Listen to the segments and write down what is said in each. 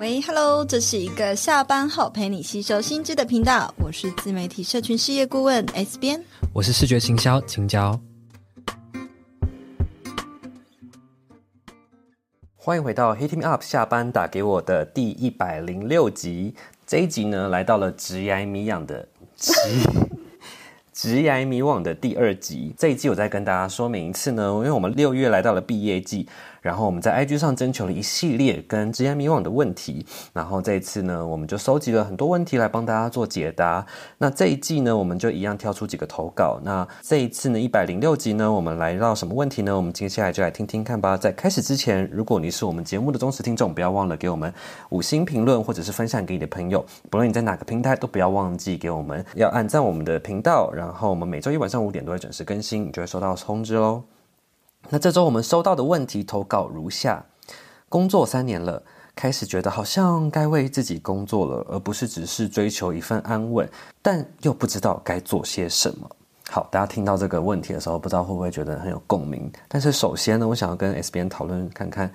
喂，Hello，这是一个下班后陪你吸收新知的频道，我是自媒体社群事业顾问 S 编，我是视觉行销青椒，欢迎回到 Hit Me Up 下班打给我的第一百零六集，这一集呢来到了直癌迷养的职 职涯迷惘的第二集，这一季我再跟大家说明一次呢，因为我们六月来到了毕业季。然后我们在 IG 上征求了一系列跟职涯迷惘的问题，然后这一次呢，我们就收集了很多问题来帮大家做解答。那这一季呢，我们就一样挑出几个投稿。那这一次呢，一百零六集呢，我们来到什么问题呢？我们接下来就来听听看吧。在开始之前，如果你是我们节目的忠实听众，不要忘了给我们五星评论，或者是分享给你的朋友。不论你在哪个平台，都不要忘记给我们要按赞我们的频道。然后我们每周一晚上五点都会准时更新，你就会收到通知喽。那这周我们收到的问题投稿如下：工作三年了，开始觉得好像该为自己工作了，而不是只是追求一份安稳，但又不知道该做些什么。好，大家听到这个问题的时候，不知道会不会觉得很有共鸣？但是首先呢，我想要跟 S B N 讨论看看，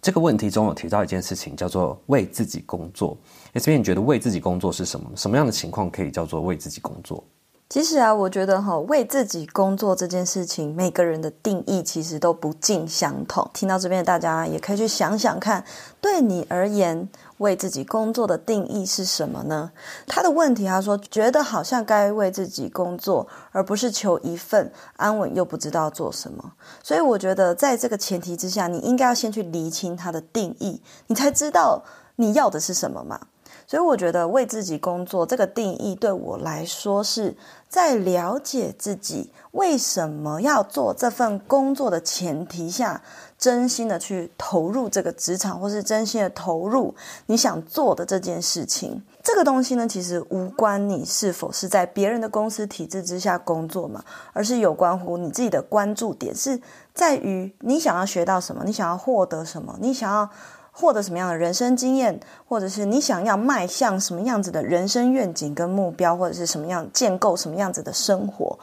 这个问题中有提到一件事情，叫做为自己工作。S 编，你觉得为自己工作是什么？什么样的情况可以叫做为自己工作？其实啊，我觉得哈，为自己工作这件事情，每个人的定义其实都不尽相同。听到这边的大家也可以去想想看，对你而言，为自己工作的定义是什么呢？他的问题，他说觉得好像该为自己工作，而不是求一份安稳又不知道做什么。所以我觉得，在这个前提之下，你应该要先去厘清他的定义，你才知道你要的是什么嘛。所以我觉得为自己工作这个定义对我来说是在了解自己为什么要做这份工作的前提下，真心的去投入这个职场，或是真心的投入你想做的这件事情。这个东西呢，其实无关你是否是在别人的公司体制之下工作嘛，而是有关乎你自己的关注点是在于你想要学到什么，你想要获得什么，你想要。获得什么样的人生经验，或者是你想要迈向什么样子的人生愿景跟目标，或者是什么样建构什么样子的生活，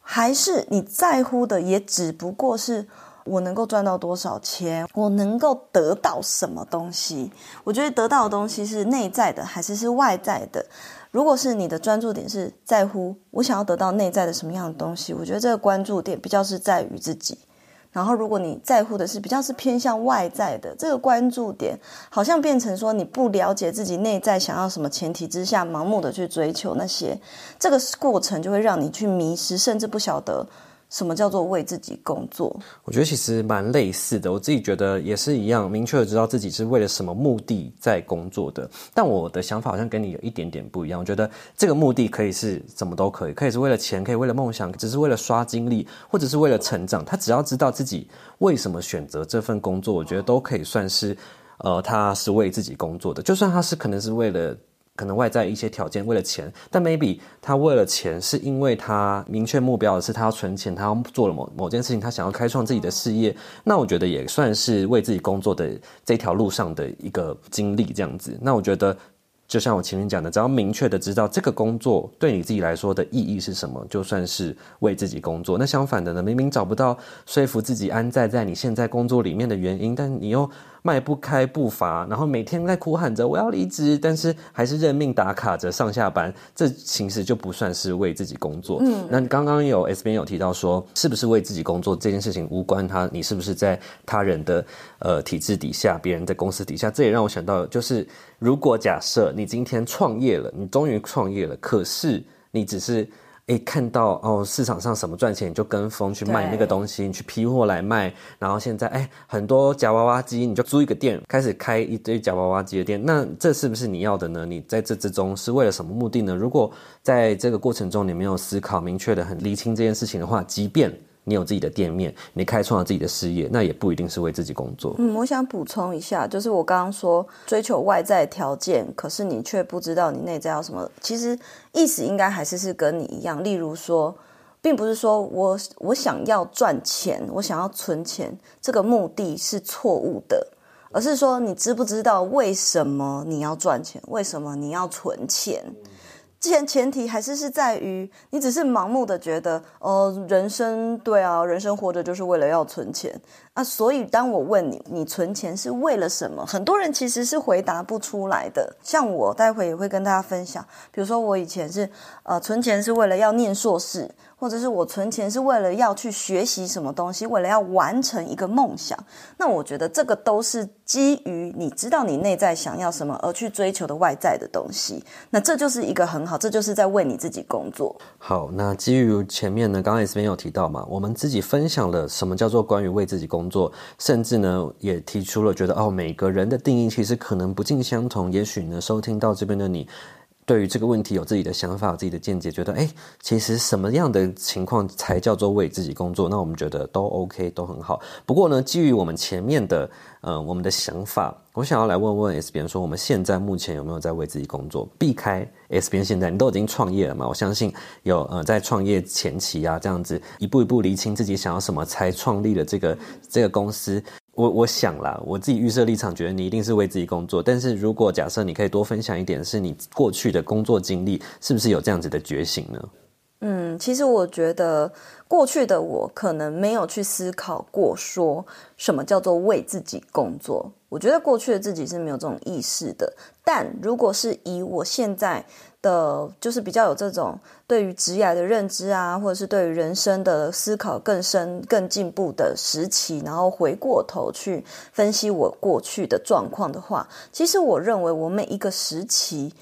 还是你在乎的也只不过是我能够赚到多少钱，我能够得到什么东西？我觉得得到的东西是内在的还是是外在的？如果是你的专注点是在乎我想要得到内在的什么样的东西，我觉得这个关注点比较是在于自己。然后，如果你在乎的是比较是偏向外在的这个关注点，好像变成说你不了解自己内在想要什么前提之下，盲目的去追求那些，这个过程就会让你去迷失，甚至不晓得。什么叫做为自己工作？我觉得其实蛮类似的，我自己觉得也是一样，明确的知道自己是为了什么目的在工作的。但我的想法好像跟你有一点点不一样。我觉得这个目的可以是什么都可以，可以是为了钱，可以为了梦想，只是为了刷经历，或者是为了成长。他只要知道自己为什么选择这份工作，我觉得都可以算是，呃，他是为自己工作的。就算他是可能是为了。可能外在一些条件，为了钱，但 maybe 他为了钱，是因为他明确目标的是他要存钱，他要做了某某件事情，他想要开创自己的事业，那我觉得也算是为自己工作的这条路上的一个经历，这样子。那我觉得。就像我前面讲的，只要明确的知道这个工作对你自己来说的意义是什么，就算是为自己工作。那相反的呢，明明找不到说服自己安在在你现在工作里面的原因，但你又迈不开步伐，然后每天在哭喊着我要离职，但是还是认命打卡着上下班，这其实就不算是为自己工作。嗯，那刚刚有 S 边有提到说，是不是为自己工作这件事情无关他你是不是在他人的呃体制底下，别人在公司底下，这也让我想到就是。如果假设你今天创业了，你终于创业了，可是你只是诶看到哦市场上什么赚钱，你就跟风去卖那个东西，你去批货来卖，然后现在诶很多夹娃娃机，你就租一个店，开始开一堆夹娃娃机的店，那这是不是你要的呢？你在这之中是为了什么目的呢？如果在这个过程中你没有思考明确的很厘清这件事情的话，即便你有自己的店面，你开创了自己的事业，那也不一定是为自己工作。嗯，我想补充一下，就是我刚刚说追求外在条件，可是你却不知道你内在要什么。其实意思应该还是是跟你一样。例如说，并不是说我我想要赚钱，我想要存钱，这个目的是错误的，而是说你知不知道为什么你要赚钱，为什么你要存钱？前前提还是是在于你只是盲目的觉得，呃，人生对啊，人生活着就是为了要存钱啊。所以当我问你，你存钱是为了什么？很多人其实是回答不出来的。像我待会也会跟大家分享，比如说我以前是呃存钱是为了要念硕士。或者是我存钱是为了要去学习什么东西，为了要完成一个梦想。那我觉得这个都是基于你知道你内在想要什么而去追求的外在的东西。那这就是一个很好，这就是在为你自己工作。好，那基于前面呢，刚刚 S 编有提到嘛，我们自己分享了什么叫做关于为自己工作，甚至呢也提出了觉得哦，每个人的定义其实可能不尽相同。也许呢，收听到这边的你。对于这个问题有自己的想法、有自己的见解，觉得诶，其实什么样的情况才叫做为自己工作？那我们觉得都 OK，都很好。不过呢，基于我们前面的呃我们的想法，我想要来问问 S 编说，我们现在目前有没有在为自己工作？避开 S 编现在你都已经创业了嘛？我相信有呃在创业前期啊，这样子一步一步厘清自己想要什么，才创立了这个这个公司。我我想啦，我自己预设立场，觉得你一定是为自己工作。但是如果假设你可以多分享一点，是你过去的工作经历，是不是有这样子的觉醒呢？嗯，其实我觉得过去的我可能没有去思考过，说什么叫做为自己工作。我觉得过去的自己是没有这种意识的。但如果是以我现在的，就是比较有这种对于职业的认知啊，或者是对于人生的思考更深、更进步的时期，然后回过头去分析我过去的状况的话，其实我认为我每一个时期。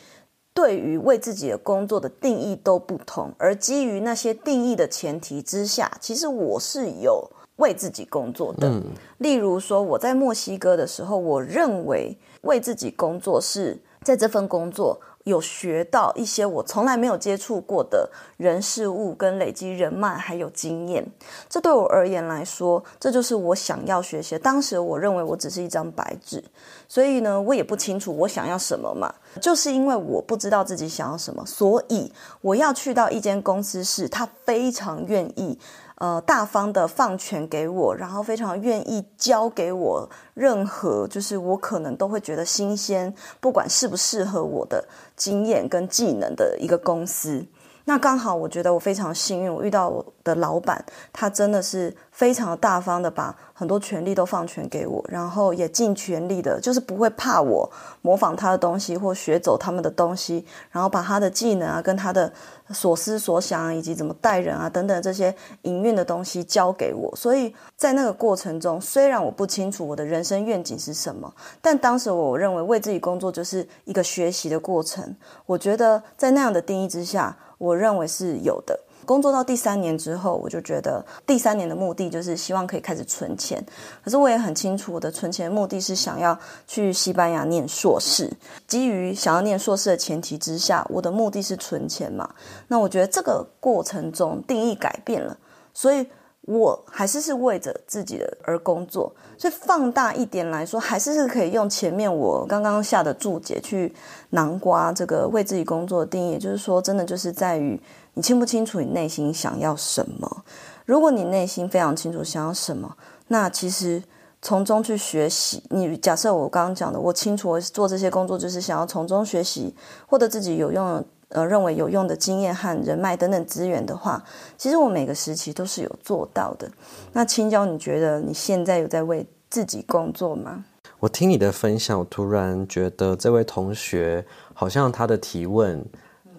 对于为自己的工作的定义都不同，而基于那些定义的前提之下，其实我是有为自己工作的。嗯。例如说，我在墨西哥的时候，我认为为自己工作是在这份工作。有学到一些我从来没有接触过的人事物，跟累积人脉还有经验，这对我而言来说，这就是我想要学习。当时我认为我只是一张白纸，所以呢，我也不清楚我想要什么嘛。就是因为我不知道自己想要什么，所以我要去到一间公司时，他非常愿意。呃，大方的放权给我，然后非常愿意教给我任何，就是我可能都会觉得新鲜，不管适不适合我的经验跟技能的一个公司。那刚好，我觉得我非常幸运，我遇到我的老板，他真的是非常大方的把很多权利都放权给我，然后也尽全力的，就是不会怕我模仿他的东西或学走他们的东西，然后把他的技能啊，跟他的所思所想啊，以及怎么带人啊等等这些营运的东西交给我。所以在那个过程中，虽然我不清楚我的人生愿景是什么，但当时我认为为自己工作就是一个学习的过程。我觉得在那样的定义之下，我认为是有的。工作到第三年之后，我就觉得第三年的目的就是希望可以开始存钱。可是我也很清楚，我的存钱目的是想要去西班牙念硕士。基于想要念硕士的前提之下，我的目的是存钱嘛。那我觉得这个过程中定义改变了，所以我还是是为着自己的而工作。所以放大一点来说，还是是可以用前面我刚刚下的注解去囊括这个为自己工作的定义，就是说，真的就是在于。你清不清楚你内心想要什么？如果你内心非常清楚想要什么，那其实从中去学习。你假设我刚刚讲的，我清楚我做这些工作就是想要从中学习，获得自己有用的呃认为有用的经验和人脉等等资源的话，其实我每个时期都是有做到的。那青椒，你觉得你现在有在为自己工作吗？我听你的分享，我突然觉得这位同学好像他的提问。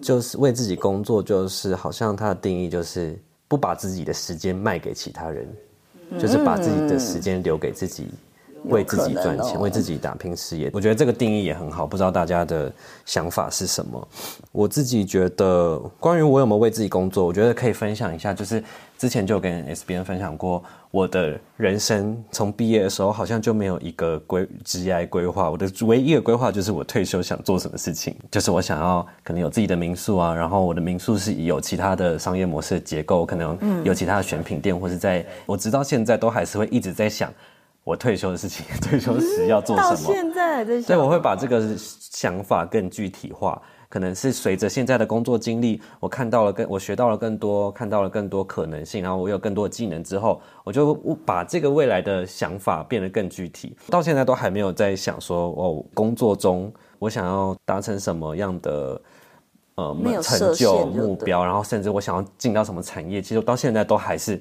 就是为自己工作，就是好像他的定义就是不把自己的时间卖给其他人，嗯、就是把自己的时间留给自己，为自己赚钱，为自己打拼事业。我觉得这个定义也很好，不知道大家的想法是什么？我自己觉得，关于我有没有为自己工作，我觉得可以分享一下，就是。之前就跟 S B N 分享过，我的人生从毕业的时候好像就没有一个规职业规划，我的唯一的规划就是我退休想做什么事情，就是我想要可能有自己的民宿啊，然后我的民宿是有其他的商业模式的结构，可能有其他的选品店，或是在我直到现在都还是会一直在想我退休的事情，退休时要做什么。到现在还在想。对，我会把这个想法更具体化。可能是随着现在的工作经历，我看到了更，我学到了更多，看到了更多可能性，然后我有更多的技能之后，我就把这个未来的想法变得更具体。到现在都还没有在想说，哦，工作中我想要达成什么样的呃成就目标，然后甚至我想要进到什么产业，其实我到现在都还是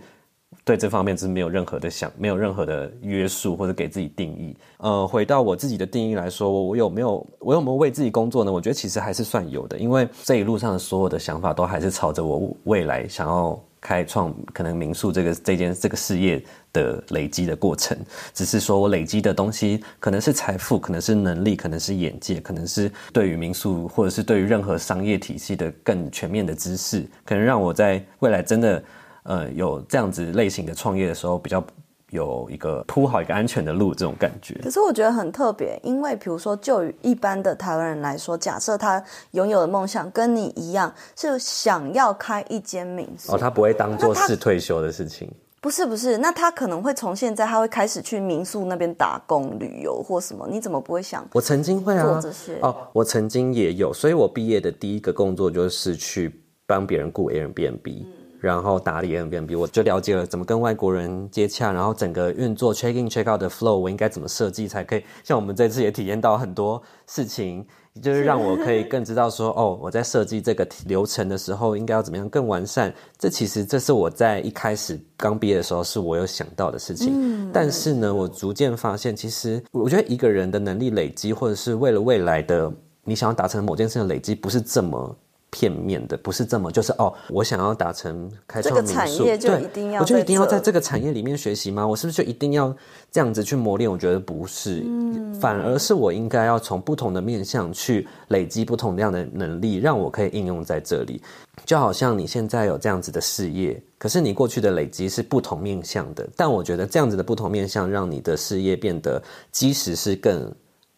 对这方面是没有任何的想，没有任何的约束或者给自己定义。呃，回到我自己的定义来说，我有没有我有没有为自己工作呢？我觉得其实还是算有的，因为这一路上的所有的想法都还是朝着我未来想要。开创可能民宿这个这件这个事业的累积的过程，只是说我累积的东西可能是财富，可能是能力，可能是眼界，可能是对于民宿或者是对于任何商业体系的更全面的知识，可能让我在未来真的呃有这样子类型的创业的时候比较。有一个铺好一个安全的路，这种感觉。可是我觉得很特别，因为比如说，就于一般的台湾人来说，假设他拥有的梦想跟你一样，是想要开一间民宿。哦，他不会当做是退休的事情。不是不是，那他可能会从现在他会开始去民宿那边打工、旅游或什么？你怎么不会想？我曾经会啊，做这些哦，我曾经也有，所以我毕业的第一个工作就是去帮别人雇 Airbnb。嗯然后打理 Airbnb，我就了解了怎么跟外国人接洽，然后整个运作 check in check out 的 flow，我应该怎么设计才可以？像我们这次也体验到很多事情，就是让我可以更知道说，哦，我在设计这个流程的时候应该要怎么样更完善。这其实这是我在一开始刚毕业的时候是我有想到的事情，嗯，但是呢，我逐渐发现，其实我觉得一个人的能力累积，或者是为了未来的你想要达成某件事的累积，不是这么。片面的不是这么，就是哦，我想要达成开创民宿，这个产业就一定要，我就一定要在这个产业里面学习吗？我是不是就一定要这样子去磨练？我觉得不是，嗯，反而是我应该要从不同的面向去累积不同样的能力，让我可以应用在这里。就好像你现在有这样子的事业，可是你过去的累积是不同面向的，但我觉得这样子的不同面向，让你的事业变得基石是更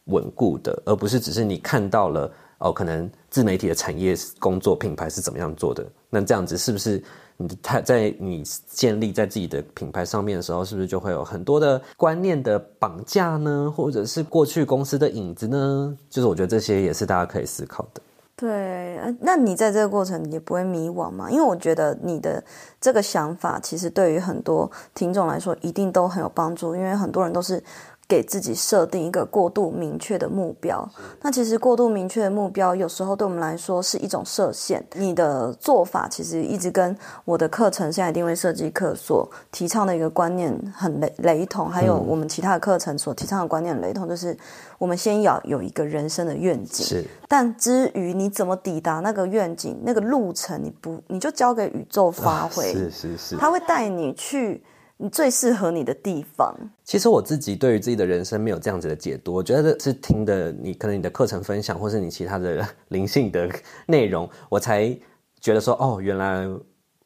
稳固的，而不是只是你看到了。哦，可能自媒体的产业工作品牌是怎么样做的？那这样子是不是你他在你建立在自己的品牌上面的时候，是不是就会有很多的观念的绑架呢？或者是过去公司的影子呢？就是我觉得这些也是大家可以思考的。对，那你在这个过程也不会迷惘吗？因为我觉得你的这个想法其实对于很多听众来说一定都很有帮助，因为很多人都是。给自己设定一个过度明确的目标，那其实过度明确的目标，有时候对我们来说是一种设限。你的做法其实一直跟我的课程现在定位设计课所提倡的一个观念很雷雷同，还有我们其他的课程所提倡的观念很雷同，就是我们先要有一个人生的愿景。是，但至于你怎么抵达那个愿景，那个路程，你不你就交给宇宙发挥。是是是，他会带你去。你最适合你的地方。其实我自己对于自己的人生没有这样子的解读，我觉得是听的你可能你的课程分享，或是你其他的灵性的内容，我才觉得说，哦，原来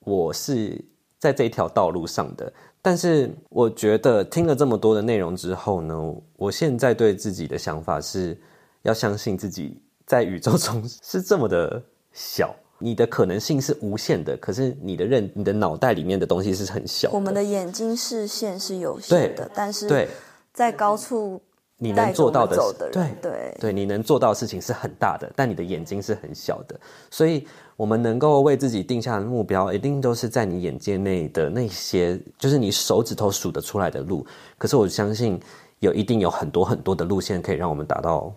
我是在这一条道路上的。但是我觉得听了这么多的内容之后呢，我现在对自己的想法是要相信自己在宇宙中是这么的小。你的可能性是无限的，可是你的认、你的脑袋里面的东西是很小的。我们的眼睛视线是有限的，但是对，在高处你能做到的，的对对对，你能做到的事情是很大的，但你的眼睛是很小的。所以，我们能够为自己定下的目标，一定都是在你眼界内的那些，就是你手指头数得出来的路。可是，我相信有一定有很多很多的路线可以让我们达到。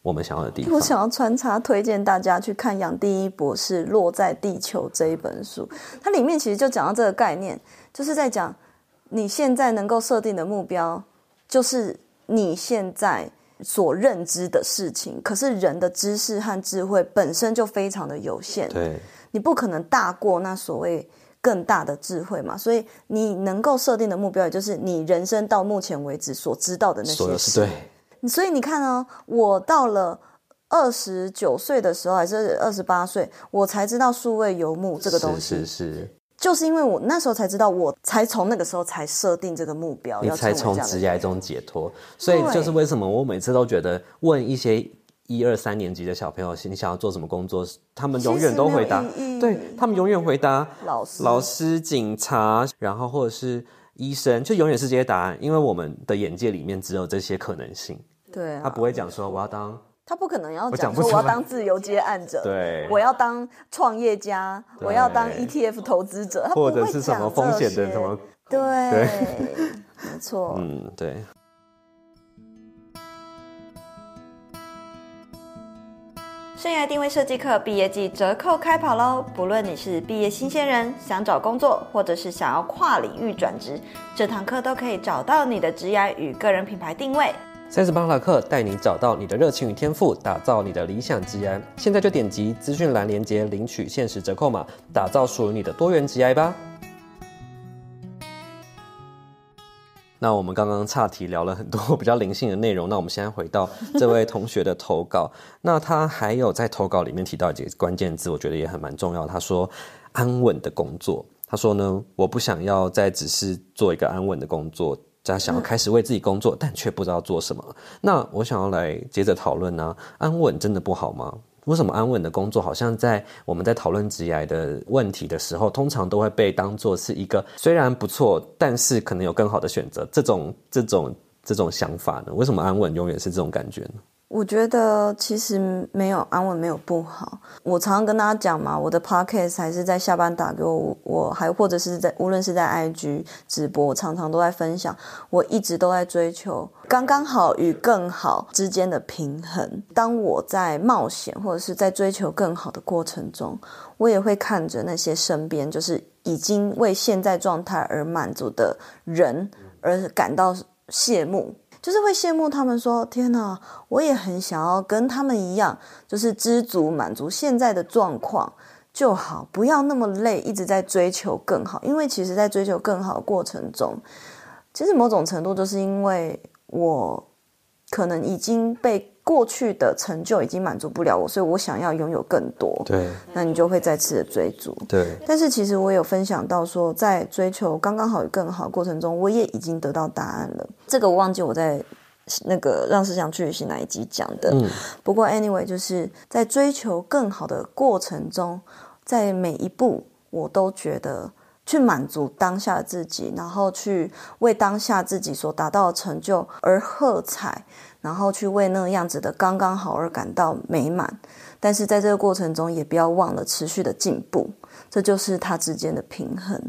我们想要的地方，我想要穿插推荐大家去看杨第一博士《落在地球》这一本书，它里面其实就讲到这个概念，就是在讲你现在能够设定的目标，就是你现在所认知的事情。可是人的知识和智慧本身就非常的有限，对，你不可能大过那所谓更大的智慧嘛。所以你能够设定的目标，也就是你人生到目前为止所知道的那些事。对。所以你看哦，我到了二十九岁的时候，还是二十八岁，我才知道数位游牧这个东西。是是是，就是因为我那时候才知道，我才从那个时候才设定这个目标，你才从职业中解脱。所以就是为什么我每次都觉得问一些一二三年级的小朋友，你想要做什么工作，他们永远都回答，对，他们永远回答老师、老师、警察，然后或者是。医生就永远是这些答案，因为我们的眼界里面只有这些可能性。对、啊，他不会讲说我要当，他不可能要讲说我要当自由接案者，对，我要当创业家，我要当 ETF 投资者，或者是什么风险的什么，对，对。没错，嗯，对。生涯定位设计课毕业季折扣开跑喽！不论你是毕业新鲜人，想找工作，或者是想要跨领域转职，这堂课都可以找到你的职涯与个人品牌定位。三十八堂课带你找到你的热情与天赋，打造你的理想职涯。现在就点击资讯栏链接领取限时折扣码，打造属于你的多元职业吧。那我们刚刚岔题聊了很多 比较灵性的内容，那我们现在回到这位同学的投稿，那他还有在投稿里面提到几个关键字，我觉得也很蛮重要。他说安稳的工作，他说呢，我不想要再只是做一个安稳的工作，他想要开始为自己工作，但却不知道做什么。那我想要来接着讨论呢，安稳真的不好吗？为什么安稳的工作好像在我们在讨论职涯的问题的时候，通常都会被当做是一个虽然不错，但是可能有更好的选择这种这种这种想法呢？为什么安稳永远是这种感觉呢？我觉得其实没有安稳，没有不好。我常常跟大家讲嘛，我的 podcast 还是在下班打给我，我还或者是在无论是在 IG 直播，我常常都在分享，我一直都在追求刚刚好与更好之间的平衡。当我在冒险或者是在追求更好的过程中，我也会看着那些身边就是已经为现在状态而满足的人而感到羡慕。就是会羡慕他们说，天哪，我也很想要跟他们一样，就是知足满足现在的状况就好，不要那么累，一直在追求更好。因为其实，在追求更好的过程中，其实某种程度就是因为我可能已经被。过去的成就已经满足不了我，所以我想要拥有更多。对，那你就会再次的追逐。对，但是其实我有分享到说，在追求刚刚好与更好的过程中，我也已经得到答案了。这个我忘记我在那个让思想去旅行哪一集讲的。嗯，不过 anyway，就是在追求更好的过程中，在每一步我都觉得去满足当下的自己，然后去为当下自己所达到的成就而喝彩。然后去为那个样子的刚刚好而感到美满，但是在这个过程中也不要忘了持续的进步，这就是它之间的平衡。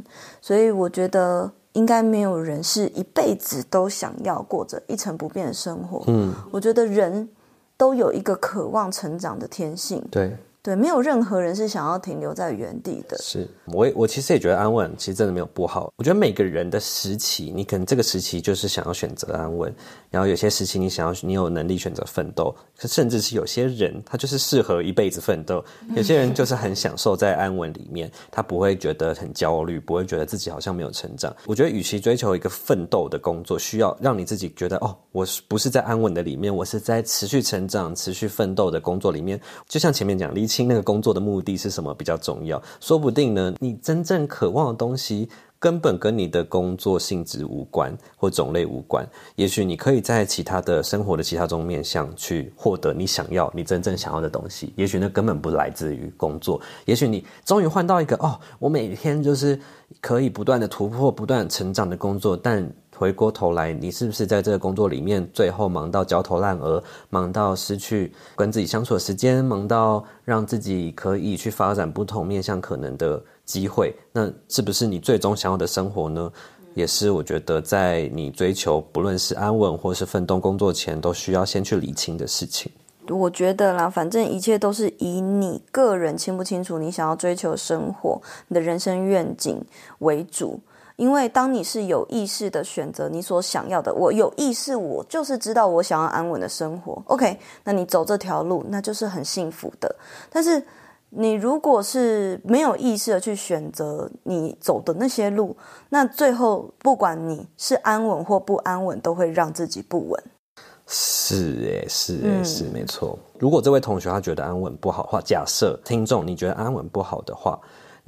所以我觉得应该没有人是一辈子都想要过着一成不变的生活。嗯，我觉得人都有一个渴望成长的天性。对。对，没有任何人是想要停留在原地的。是我，我其实也觉得安稳，其实真的没有不好。我觉得每个人的时期，你可能这个时期就是想要选择安稳，然后有些时期你想要，你有能力选择奋斗，甚至是有些人他就是适合一辈子奋斗，有些人就是很享受在安稳里面，他不会觉得很焦虑，不会觉得自己好像没有成长。我觉得，与其追求一个奋斗的工作，需要让你自己觉得哦，我不是在安稳的里面，我是在持续成长、持续奋斗的工作里面。就像前面讲，厘清那个工作的目的是什么比较重要？说不定呢，你真正渴望的东西根本跟你的工作性质无关或种类无关。也许你可以在其他的生活的其他中面向去获得你想要、你真正想要的东西。也许那根本不来自于工作。也许你终于换到一个哦，我每天就是可以不断的突破、不断成长的工作，但。回过头来，你是不是在这个工作里面，最后忙到焦头烂额，忙到失去跟自己相处的时间，忙到让自己可以去发展不同面向可能的机会？那是不是你最终想要的生活呢？也是我觉得在你追求不论是安稳或是奋斗工作前，都需要先去理清的事情。我觉得啦，反正一切都是以你个人清不清楚你想要追求生活、你的人生愿景为主。因为当你是有意识的选择你所想要的，我有意识，我就是知道我想要安稳的生活。OK，那你走这条路，那就是很幸福的。但是你如果是没有意识的去选择你走的那些路，那最后不管你是安稳或不安稳，都会让自己不稳。是诶，是诶，是没错。如果这位同学他觉得安稳不好的话，假设听众你觉得安稳不好的话。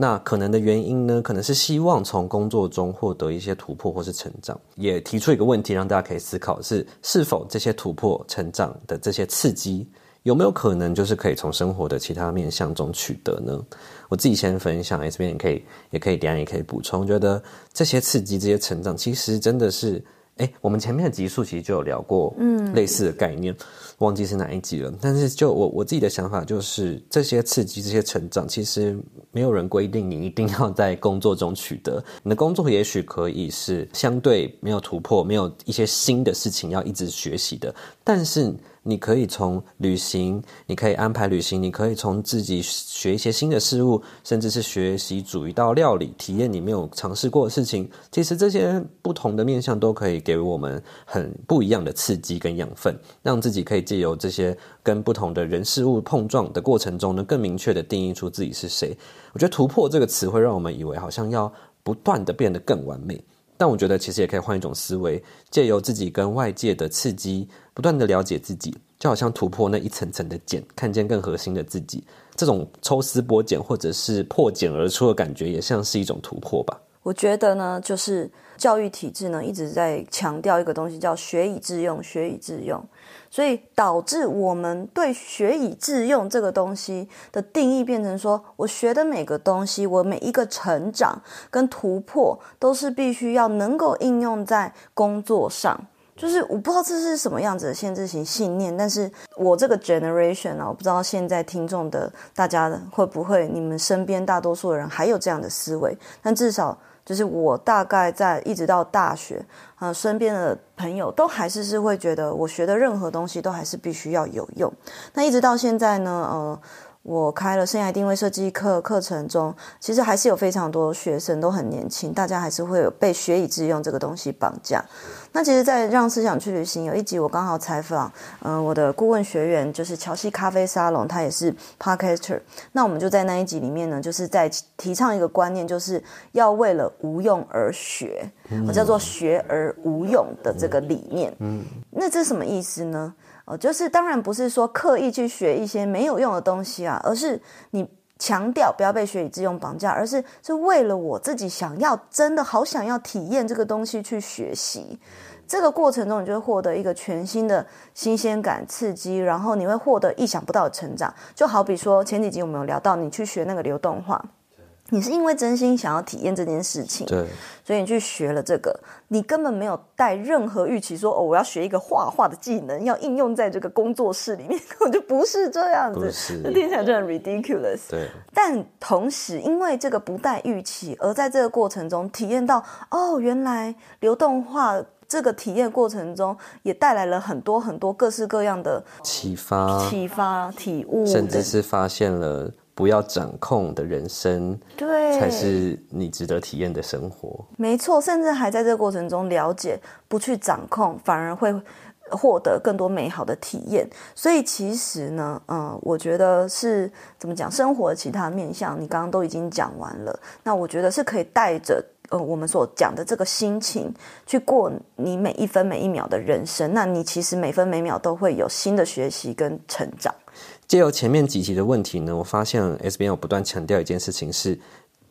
那可能的原因呢，可能是希望从工作中获得一些突破或是成长，也提出一个问题，让大家可以思考是：是否这些突破、成长的这些刺激，有没有可能就是可以从生活的其他面向中取得呢？我自己先分享，这边也可以，也可以，等下也可以补充。觉得这些刺激、这些成长，其实真的是。哎，我们前面的集数其实就有聊过，嗯，类似的概念，嗯、忘记是哪一集了。但是就我我自己的想法就是，这些刺激、这些成长，其实没有人规定你一定要在工作中取得。你的工作也许可以是相对没有突破、没有一些新的事情要一直学习的，但是你可以从旅行，你可以安排旅行，你可以从自己学一些新的事物，甚至是学习煮一道料理，体验你没有尝试过的事情。其实这些不同的面向都可以给我们很不一样的刺激跟养分，让自己可以借由这些跟不同的人事物碰撞的过程中呢，更明确的定义出自己是谁。我觉得“突破”这个词会让我们以为好像要不断的变得更完美。但我觉得其实也可以换一种思维，借由自己跟外界的刺激，不断的了解自己，就好像突破那一层层的茧，看见更核心的自己。这种抽丝剥茧或者是破茧而出的感觉，也像是一种突破吧。我觉得呢，就是教育体制呢一直在强调一个东西，叫学以致用，学以致用。所以导致我们对“学以致用”这个东西的定义变成说，我学的每个东西，我每一个成长跟突破，都是必须要能够应用在工作上。就是我不知道这是什么样子的限制性信念，但是我这个 generation 啊，我不知道现在听众的大家会不会，你们身边大多数的人还有这样的思维，但至少。就是我大概在一直到大学，呃，身边的朋友都还是是会觉得我学的任何东西都还是必须要有用。那一直到现在呢，呃。我开了生涯定位设计课课程中，其实还是有非常多学生都很年轻，大家还是会有被学以致用这个东西绑架。那其实，在让思想去旅行有一集，我刚好采访，嗯、呃，我的顾问学员就是乔西咖啡沙龙，他也是 Podcaster。那我们就在那一集里面呢，就是在提倡一个观念，就是要为了无用而学，我叫做学而无用的这个理念。嗯，那这什么意思呢？就是当然不是说刻意去学一些没有用的东西啊，而是你强调不要被学以致用绑架，而是是为了我自己想要真的好想要体验这个东西去学习。这个过程中，你就会获得一个全新的新鲜感、刺激，然后你会获得意想不到的成长。就好比说前几集我们有聊到，你去学那个流动化。你是因为真心想要体验这件事情，对，所以你去学了这个，你根本没有带任何预期说，说哦，我要学一个画画的技能，要应用在这个工作室里面，根本就不是这样子，那听起来就很 ridiculous。对，但同时因为这个不带预期，而在这个过程中体验到，哦，原来流动画这个体验过程中也带来了很多很多各式各样的启发、启发、体悟，甚至是发现了。不要掌控的人生，对，才是你值得体验的生活。没错，甚至还在这个过程中了解，不去掌控，反而会获得更多美好的体验。所以其实呢，嗯，我觉得是怎么讲，生活的其他面向，你刚刚都已经讲完了。那我觉得是可以带着呃我们所讲的这个心情去过你每一分每一秒的人生。那你其实每分每秒都会有新的学习跟成长。借由前面几集的问题呢，我发现 S 编有不断强调一件事情是，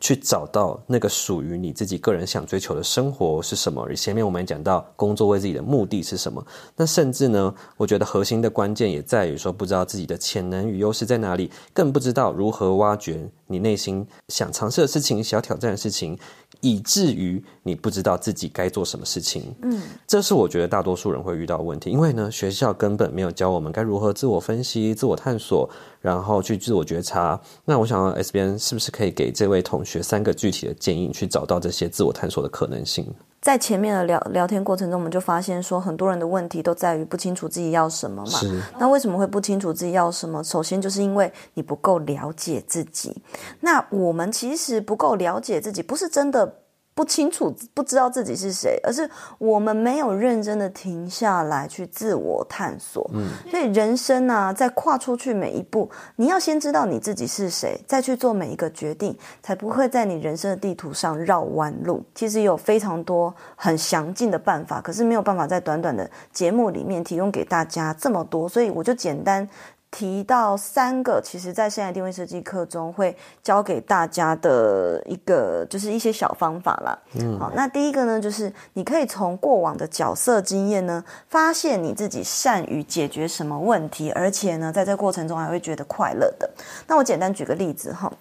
去找到那个属于你自己个人想追求的生活是什么。而前面我们也讲到工作为自己的目的是什么。那甚至呢，我觉得核心的关键也在于说，不知道自己的潜能与优势在哪里，更不知道如何挖掘你内心想尝试的事情、想要挑战的事情。以至于你不知道自己该做什么事情，嗯，这是我觉得大多数人会遇到的问题，因为呢，学校根本没有教我们该如何自我分析、自我探索，然后去自我觉察。那我想 S 编是不是可以给这位同学三个具体的建议，去找到这些自我探索的可能性？在前面的聊聊天过程中，我们就发现说，很多人的问题都在于不清楚自己要什么嘛。那为什么会不清楚自己要什么？首先就是因为你不够了解自己。那我们其实不够了解自己，不是真的。不清楚，不知道自己是谁，而是我们没有认真的停下来去自我探索。嗯，所以人生啊，在跨出去每一步，你要先知道你自己是谁，再去做每一个决定，才不会在你人生的地图上绕弯路。其实有非常多很详尽的办法，可是没有办法在短短的节目里面提供给大家这么多，所以我就简单。提到三个，其实在现在定位设计课中会教给大家的一个，就是一些小方法啦。嗯，好，那第一个呢，就是你可以从过往的角色经验呢，发现你自己善于解决什么问题，而且呢，在这过程中还会觉得快乐的。那我简单举个例子哈。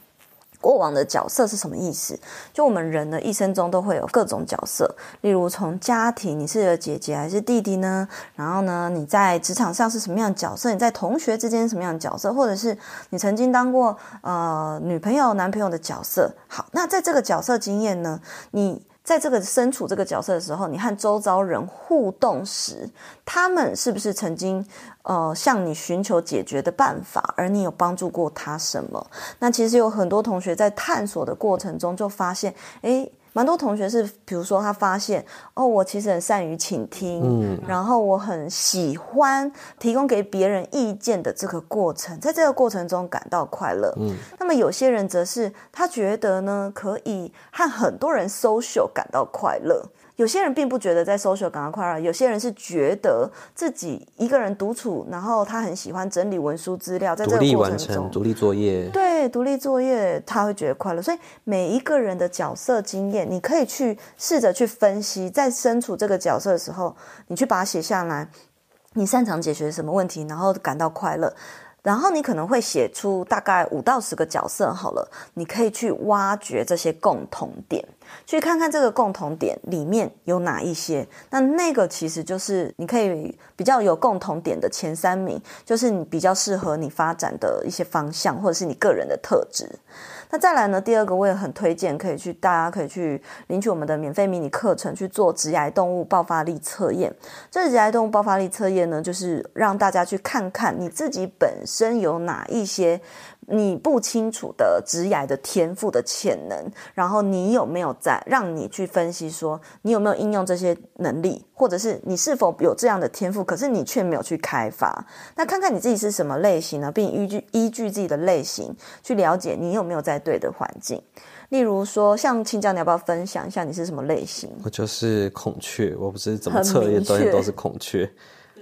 过往的角色是什么意思？就我们人的一生中都会有各种角色，例如从家庭，你是姐姐还是弟弟呢？然后呢，你在职场上是什么样的角色？你在同学之间什么样的角色？或者是你曾经当过呃女朋友、男朋友的角色？好，那在这个角色经验呢，你在这个身处这个角色的时候，你和周遭人互动时，他们是不是曾经呃向你寻求解决的办法，而你有帮助过他什么？那其实有很多同学在探索的过程中就发现，诶。蛮多同学是，比如说他发现哦，我其实很善于倾听，嗯，然后我很喜欢提供给别人意见的这个过程，在这个过程中感到快乐，嗯。那么有些人则是他觉得呢，可以和很多人 social 感到快乐。有些人并不觉得在 social 感到快乐，有些人是觉得自己一个人独处，然后他很喜欢整理文书资料，在这个过程中，独立完成独立作业，对，独立作业他会觉得快乐。所以每一个人的角色经验，你可以去试着去分析，在身处这个角色的时候，你去把它写下来，你擅长解决什么问题，然后感到快乐。然后你可能会写出大概五到十个角色，好了，你可以去挖掘这些共同点，去看看这个共同点里面有哪一些。那那个其实就是你可以比较有共同点的前三名，就是你比较适合你发展的一些方向，或者是你个人的特质。那再来呢？第二个我也很推荐，可以去大家可以去领取我们的免费迷你课程，去做直癌动物爆发力测验。这直癌动物爆发力测验呢，就是让大家去看看你自己本身有哪一些。你不清楚的职涯的天赋的潜能，然后你有没有在让你去分析说，你有没有应用这些能力，或者是你是否有这样的天赋，可是你却没有去开发。那看看你自己是什么类型呢，并依据依据自己的类型去了解你有没有在对的环境。例如说，像青椒，你要不要分享一下你是什么类型？我就是孔雀，我不是怎么测验，都都是孔雀。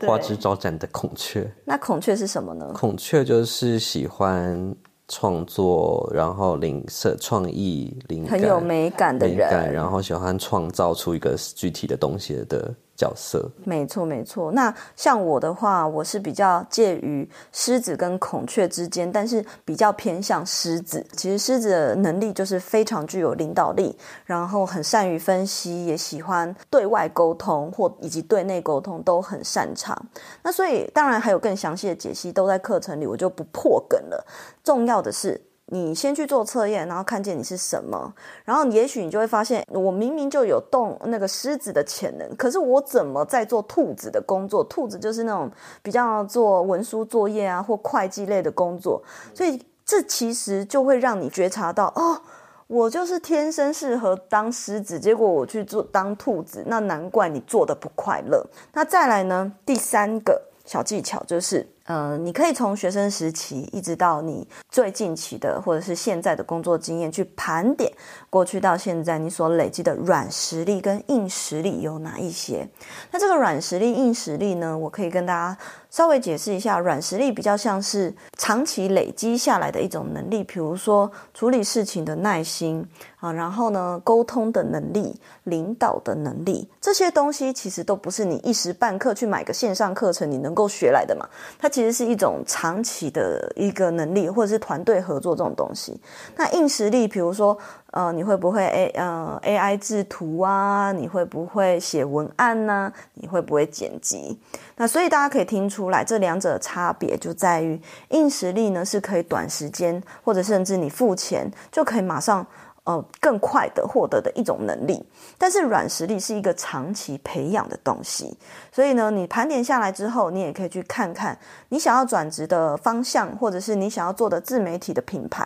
花枝招展的孔雀，那孔雀是什么呢？孔雀就是喜欢创作，然后灵色创意，灵感，很有美感的人，然后喜欢创造出一个具体的东西的。角色没错没错，那像我的话，我是比较介于狮子跟孔雀之间，但是比较偏向狮子。其实狮子的能力就是非常具有领导力，然后很善于分析，也喜欢对外沟通或以及对内沟通都很擅长。那所以当然还有更详细的解析都在课程里，我就不破梗了。重要的是。你先去做测验，然后看见你是什么，然后也许你就会发现，我明明就有动那个狮子的潜能，可是我怎么在做兔子的工作？兔子就是那种比较做文书作业啊，或会计类的工作，所以这其实就会让你觉察到，哦，我就是天生适合当狮子，结果我去做当兔子，那难怪你做的不快乐。那再来呢，第三个小技巧就是。呃，你可以从学生时期一直到你最近期的或者是现在的工作经验去盘点过去到现在你所累积的软实力跟硬实力有哪一些？那这个软实力、硬实力呢，我可以跟大家稍微解释一下。软实力比较像是长期累积下来的一种能力，比如说处理事情的耐心啊，然后呢，沟通的能力、领导的能力，这些东西其实都不是你一时半刻去买个线上课程你能够学来的嘛，它。其实是一种长期的一个能力，或者是团队合作这种东西。那硬实力，比如说，呃，你会不会 A 呃 AI 制图啊？你会不会写文案呢、啊？你会不会剪辑？那所以大家可以听出来，这两者的差别就在于，硬实力呢是可以短时间，或者甚至你付钱就可以马上。呃，更快的获得的一种能力，但是软实力是一个长期培养的东西，所以呢，你盘点下来之后，你也可以去看看你想要转职的方向，或者是你想要做的自媒体的品牌，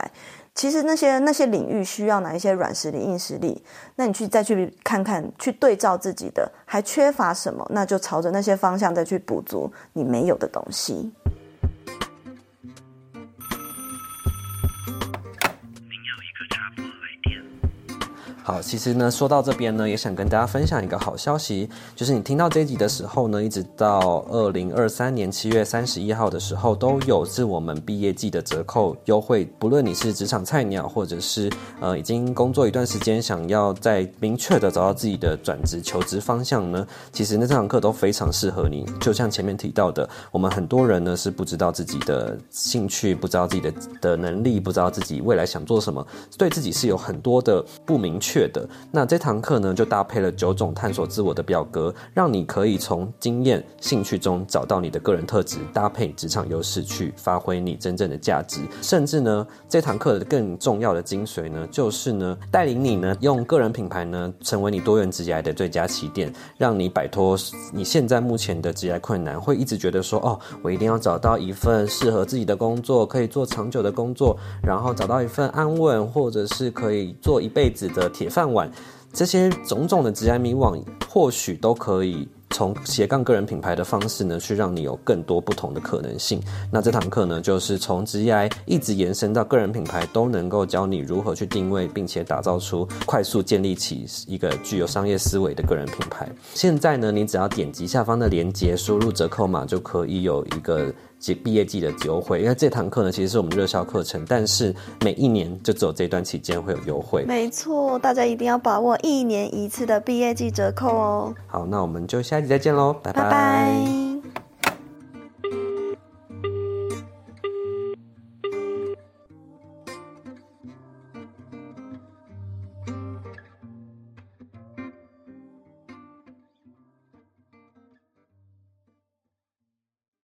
其实那些那些领域需要哪一些软实力、硬实力，那你去再去看看，去对照自己的还缺乏什么，那就朝着那些方向再去补足你没有的东西。好，其实呢，说到这边呢，也想跟大家分享一个好消息，就是你听到这一集的时候呢，一直到二零二三年七月三十一号的时候，都有是我们毕业季的折扣优惠。不论你是职场菜鸟，或者是呃已经工作一段时间，想要再明确的找到自己的转职求职方向呢，其实那这堂课都非常适合你。就像前面提到的，我们很多人呢是不知道自己的兴趣，不知道自己的的能力，不知道自己未来想做什么，对自己是有很多的不明确。确的。那这堂课呢，就搭配了九种探索自我的表格，让你可以从经验、兴趣中找到你的个人特质，搭配职场优势去发挥你真正的价值。甚至呢，这堂课的更重要的精髓呢，就是呢，带领你呢，用个人品牌呢，成为你多元职业的最佳起点，让你摆脱你现在目前的职业困难，会一直觉得说，哦，我一定要找到一份适合自己的工作，可以做长久的工作，然后找到一份安稳，或者是可以做一辈子的铁饭碗。这些种种的职涯迷惘，或许都可以从斜杠个人品牌的方式呢，去让你有更多不同的可能性。那这堂课呢，就是从职业一直延伸到个人品牌，都能够教你如何去定位，并且打造出快速建立起一个具有商业思维的个人品牌。现在呢，你只要点击下方的链接，输入折扣码，就可以有一个。及毕业季的优惠，因为这堂课呢，其实是我们热销课程，但是每一年就只有这段期间会有优惠。没错，大家一定要把握一年一次的毕业季折扣哦。好，那我们就下一集再见喽，拜拜。拜拜。